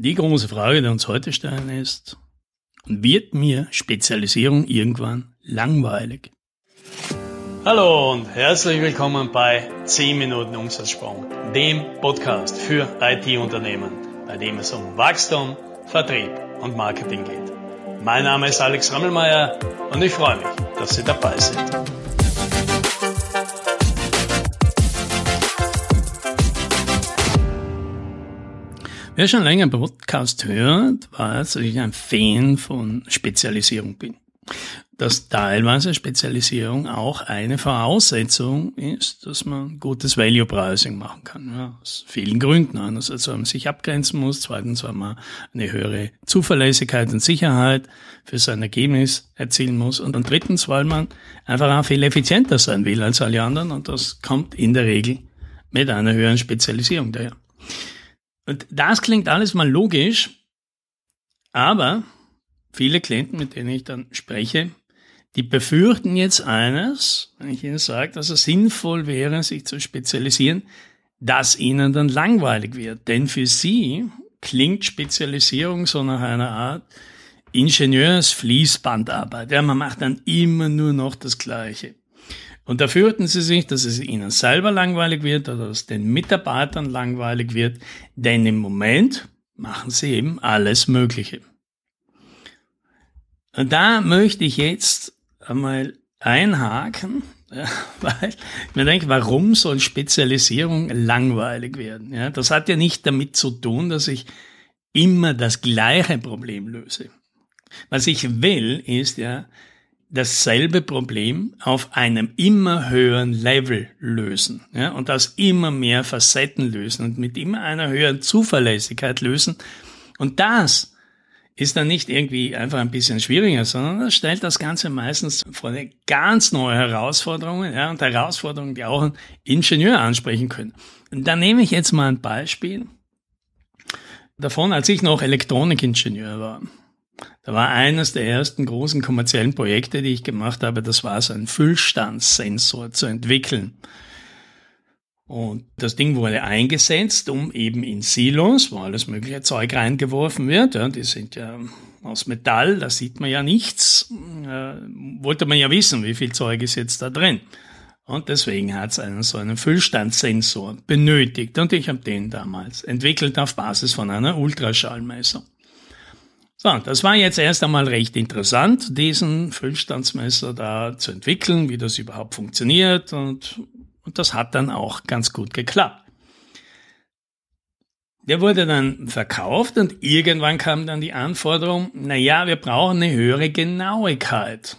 Die große Frage, die uns heute stellen, ist, wird mir Spezialisierung irgendwann langweilig? Hallo und herzlich willkommen bei 10 Minuten Umsatzsprung, dem Podcast für IT-Unternehmen, bei dem es um Wachstum, Vertrieb und Marketing geht. Mein Name ist Alex Rammelmeier und ich freue mich, dass Sie dabei sind. Wer schon länger Podcast hört, weiß, dass ich ein Fan von Spezialisierung bin. Dass teilweise Spezialisierung auch eine Voraussetzung ist, dass man gutes Value Pricing machen kann. Ja, aus vielen Gründen. Einerseits, weil man sich abgrenzen muss. Zweitens, weil man eine höhere Zuverlässigkeit und Sicherheit für sein Ergebnis erzielen muss. Und, und drittens, weil man einfach auch viel effizienter sein will als alle anderen. Und das kommt in der Regel mit einer höheren Spezialisierung daher. Und das klingt alles mal logisch, aber viele Klienten, mit denen ich dann spreche, die befürchten jetzt eines, wenn ich ihnen sage, dass es sinnvoll wäre, sich zu spezialisieren, dass ihnen dann langweilig wird. Denn für sie klingt Spezialisierung so nach einer Art Ingenieursfließbandarbeit. Ja, man macht dann immer nur noch das Gleiche. Und da fürchten sie sich, dass es ihnen selber langweilig wird oder dass es den Mitarbeitern langweilig wird, denn im Moment machen sie eben alles Mögliche. Und da möchte ich jetzt einmal einhaken, ja, weil ich mir denke, warum soll Spezialisierung langweilig werden? Ja, das hat ja nicht damit zu tun, dass ich immer das gleiche Problem löse. Was ich will, ist ja, dasselbe Problem auf einem immer höheren Level lösen ja, und aus immer mehr Facetten lösen und mit immer einer höheren Zuverlässigkeit lösen. Und das ist dann nicht irgendwie einfach ein bisschen schwieriger, sondern das stellt das Ganze meistens vor eine ganz neue Herausforderungen ja, und Herausforderungen, die auch ein Ingenieur ansprechen können. Und da nehme ich jetzt mal ein Beispiel davon, als ich noch Elektronikingenieur war. Da war eines der ersten großen kommerziellen Projekte, die ich gemacht habe, das war so ein Füllstandssensor zu entwickeln. Und das Ding wurde eingesetzt, um eben in Silos, wo alles mögliche Zeug reingeworfen wird, ja, die sind ja aus Metall, da sieht man ja nichts, äh, wollte man ja wissen, wie viel Zeug ist jetzt da drin. Und deswegen hat es einen so einen Füllstandssensor benötigt. Und ich habe den damals entwickelt auf Basis von einer Ultraschallmessung. So, das war jetzt erst einmal recht interessant, diesen Füllstandsmesser da zu entwickeln, wie das überhaupt funktioniert und, und das hat dann auch ganz gut geklappt. Der wurde dann verkauft und irgendwann kam dann die Anforderung, na ja, wir brauchen eine höhere Genauigkeit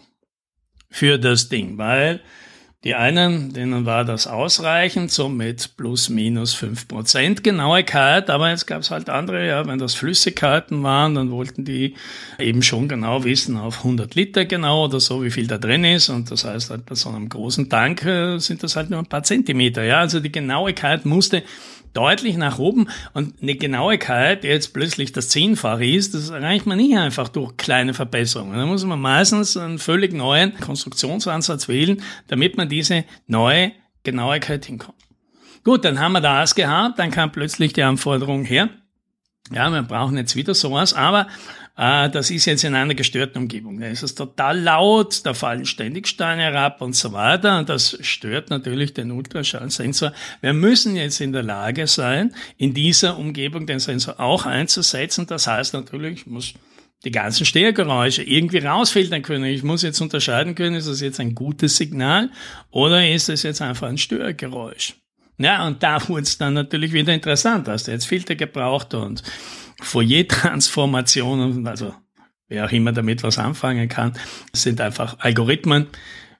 für das Ding, weil die einen, denen war das ausreichend, so mit plus minus fünf Prozent Genauigkeit, aber jetzt gab es halt andere, ja, wenn das Flüssigkeiten waren, dann wollten die eben schon genau wissen, auf 100 Liter genau oder so, wie viel da drin ist. Und das heißt halt bei so einem großen Tank äh, sind das halt nur ein paar Zentimeter, ja, also die Genauigkeit musste deutlich nach oben und eine Genauigkeit, die jetzt plötzlich das Zehnfache ist, das erreicht man nicht einfach durch kleine Verbesserungen. Da muss man meistens einen völlig neuen Konstruktionsansatz wählen, damit man diese neue Genauigkeit hinkommt. Gut, dann haben wir das gehabt, dann kam plötzlich die Anforderung her, ja, wir brauchen jetzt wieder sowas, aber äh, das ist jetzt in einer gestörten Umgebung. Da ist es total laut, da fallen ständig Steine herab und so weiter. Und das stört natürlich den Ultraschallsensor. Wir müssen jetzt in der Lage sein, in dieser Umgebung den Sensor auch einzusetzen. Das heißt natürlich, ich muss die ganzen Störgeräusche irgendwie rausfiltern können. Ich muss jetzt unterscheiden können, ist das jetzt ein gutes Signal oder ist es jetzt einfach ein Störgeräusch. Ja, und da wurde es dann natürlich wieder interessant. Hast du jetzt Filter gebraucht und Fourier-Transformationen, also wer auch immer damit was anfangen kann, sind einfach Algorithmen,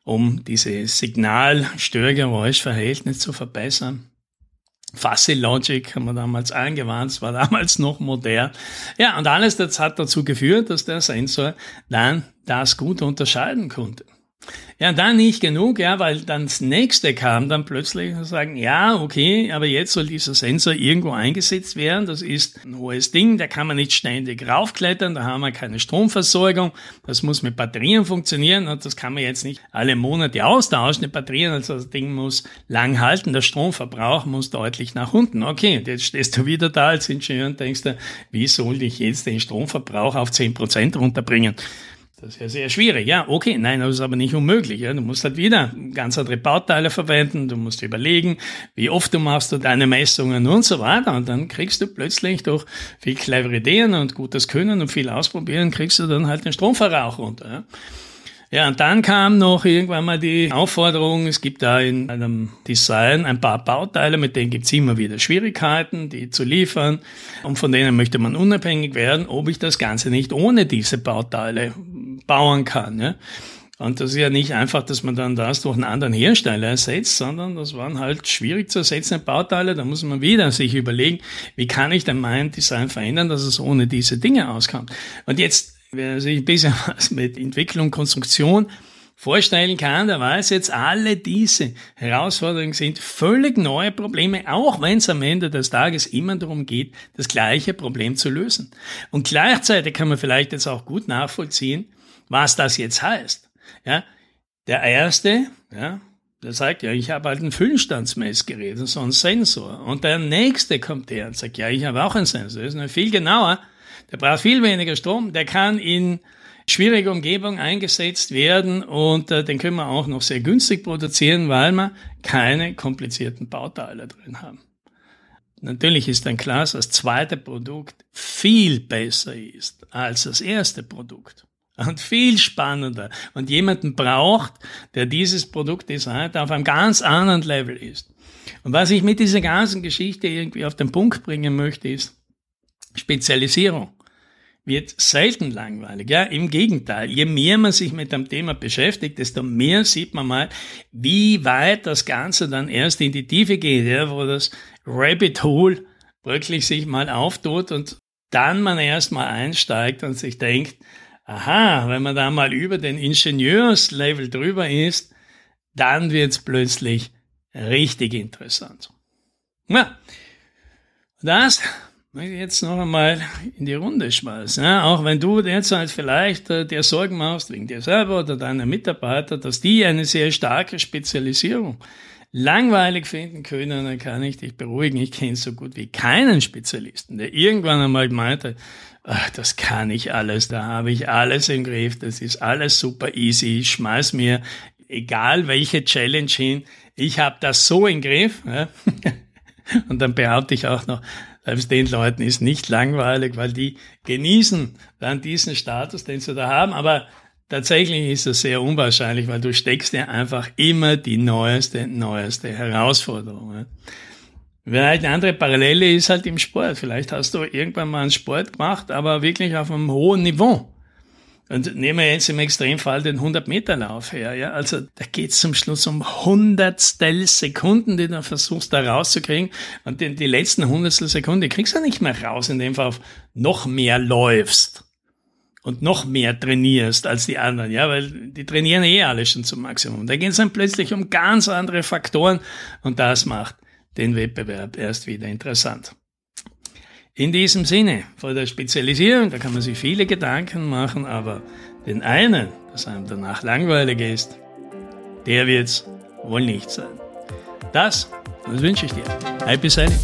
um diese Signal-Störgeräusch-Verhältnis zu verbessern. Fuzzy Logic haben wir damals angewandt, es war damals noch modern. Ja, und alles das hat dazu geführt, dass der Sensor dann das gut unterscheiden konnte. Ja, dann nicht genug, ja, weil dann das nächste kam dann plötzlich und sagen, ja, okay, aber jetzt soll dieser Sensor irgendwo eingesetzt werden. Das ist ein hohes Ding, da kann man nicht ständig raufklettern, da haben wir keine Stromversorgung. Das muss mit Batterien funktionieren und das kann man jetzt nicht alle Monate austauschen, die Batterien. Also das Ding muss lang halten, der Stromverbrauch muss deutlich nach unten. Okay, jetzt stehst du wieder da als Ingenieur und denkst dir, wie soll ich jetzt den Stromverbrauch auf 10% runterbringen? Das ist ja sehr schwierig. Ja, okay, nein, das ist aber nicht unmöglich. Ja. Du musst halt wieder ganz andere Bauteile verwenden. Du musst überlegen, wie oft du machst du deine Messungen und so weiter. Und dann kriegst du plötzlich durch viel clevere Ideen und gutes Können und viel Ausprobieren, kriegst du dann halt den Stromverbrauch runter. Ja. Ja, und dann kam noch irgendwann mal die Aufforderung, es gibt da in einem Design ein paar Bauteile, mit denen gibt's immer wieder Schwierigkeiten, die zu liefern. Und von denen möchte man unabhängig werden, ob ich das Ganze nicht ohne diese Bauteile bauen kann. Ja? Und das ist ja nicht einfach, dass man dann das durch einen anderen Hersteller ersetzt, sondern das waren halt schwierig zu ersetzende Bauteile. Da muss man wieder sich überlegen, wie kann ich denn mein Design verändern, dass es ohne diese Dinge auskommt. Und jetzt Wer sich ein bisschen was mit Entwicklung, Konstruktion vorstellen kann, der weiß jetzt, alle diese Herausforderungen sind völlig neue Probleme, auch wenn es am Ende des Tages immer darum geht, das gleiche Problem zu lösen. Und gleichzeitig kann man vielleicht jetzt auch gut nachvollziehen, was das jetzt heißt. Ja, der erste, ja, der sagt, ja, ich habe halt ein Füllstandsmessgerät, so ein Sensor. Und der nächste kommt her und sagt, ja, ich habe auch einen Sensor. Das ist noch viel genauer. Der braucht viel weniger Strom, der kann in schwierige Umgebung eingesetzt werden und äh, den können wir auch noch sehr günstig produzieren, weil wir keine komplizierten Bauteile drin haben. Natürlich ist dann klar, dass das zweite Produkt viel besser ist als das erste Produkt und viel spannender und jemanden braucht, der dieses Produkt designt, auf einem ganz anderen Level ist. Und was ich mit dieser ganzen Geschichte irgendwie auf den Punkt bringen möchte, ist Spezialisierung wird selten langweilig. Ja, im Gegenteil. Je mehr man sich mit dem Thema beschäftigt, desto mehr sieht man mal, wie weit das Ganze dann erst in die Tiefe geht, ja, wo das Rabbit Hole wirklich sich mal auftut und dann man erst mal einsteigt und sich denkt, aha, wenn man da mal über den Ingenieurslevel drüber ist, dann wird's plötzlich richtig interessant. Ja, das möchte ich jetzt noch einmal in die Runde schmeißen. Ja, auch wenn du derzeit vielleicht äh, dir Sorgen machst, wegen dir selber oder deiner Mitarbeiter, dass die eine sehr starke Spezialisierung langweilig finden können, dann kann ich dich beruhigen. Ich kenne so gut wie keinen Spezialisten, der irgendwann einmal meinte, ach, das kann ich alles, da habe ich alles im Griff, das ist alles super easy, ich schmeiß mir egal welche Challenge hin, ich habe das so im Griff. Ja. Und dann behaupte ich auch noch, selbst den Leuten ist nicht langweilig, weil die genießen dann diesen Status, den sie da haben. Aber tatsächlich ist das sehr unwahrscheinlich, weil du steckst ja einfach immer die neueste, neueste Herausforderung. Vielleicht eine andere Parallele ist halt im Sport. Vielleicht hast du irgendwann mal einen Sport gemacht, aber wirklich auf einem hohen Niveau. Und nehmen wir jetzt im Extremfall den 100-Meter-Lauf her. Ja? Also da geht es zum Schluss um Hundertstel Sekunden, die du versuchst da rauszukriegen. Und die, die letzten Hundertstel Sekunden kriegst du nicht mehr raus, indem du auf noch mehr läufst und noch mehr trainierst als die anderen, ja, weil die trainieren eh alle schon zum Maximum. Da geht es dann plötzlich um ganz andere Faktoren und das macht den Wettbewerb erst wieder interessant. In diesem Sinne, vor der Spezialisierung, da kann man sich viele Gedanken machen, aber den einen, dass einem danach langweilig ist, der wird's wohl nicht sein. Das, das wünsche ich dir. Happy Sailing.